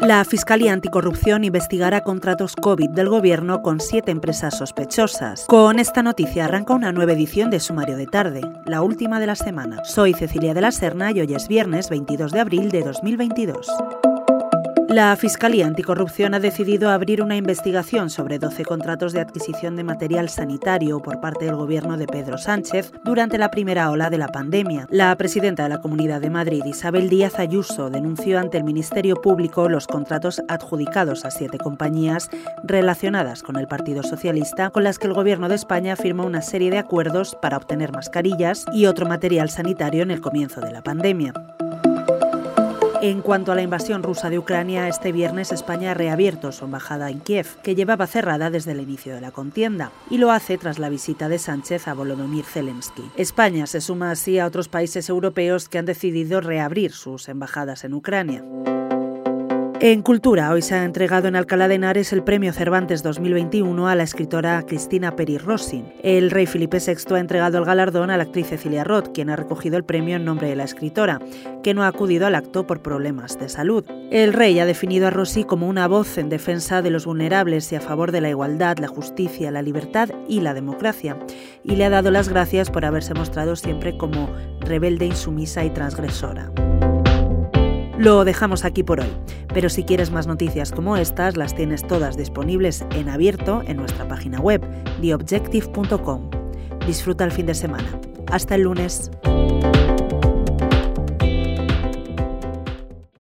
La Fiscalía Anticorrupción investigará contratos COVID del Gobierno con siete empresas sospechosas. Con esta noticia arranca una nueva edición de Sumario de Tarde, la última de la semana. Soy Cecilia de la Serna y hoy es viernes 22 de abril de 2022. La Fiscalía Anticorrupción ha decidido abrir una investigación sobre 12 contratos de adquisición de material sanitario por parte del gobierno de Pedro Sánchez durante la primera ola de la pandemia. La presidenta de la Comunidad de Madrid, Isabel Díaz Ayuso, denunció ante el Ministerio Público los contratos adjudicados a siete compañías relacionadas con el Partido Socialista, con las que el gobierno de España firmó una serie de acuerdos para obtener mascarillas y otro material sanitario en el comienzo de la pandemia. En cuanto a la invasión rusa de Ucrania, este viernes España ha reabierto su embajada en Kiev, que llevaba cerrada desde el inicio de la contienda, y lo hace tras la visita de Sánchez a Volodymyr Zelensky. España se suma así a otros países europeos que han decidido reabrir sus embajadas en Ucrania. En Cultura, hoy se ha entregado en Alcalá de Henares el Premio Cervantes 2021 a la escritora Cristina Peri Rossi. El rey Felipe VI ha entregado el galardón a la actriz Cecilia Roth, quien ha recogido el premio en nombre de la escritora, que no ha acudido al acto por problemas de salud. El rey ha definido a Rossi como una voz en defensa de los vulnerables y a favor de la igualdad, la justicia, la libertad y la democracia, y le ha dado las gracias por haberse mostrado siempre como rebelde, insumisa y transgresora. Lo dejamos aquí por hoy, pero si quieres más noticias como estas, las tienes todas disponibles en abierto en nuestra página web, theobjective.com. Disfruta el fin de semana. Hasta el lunes.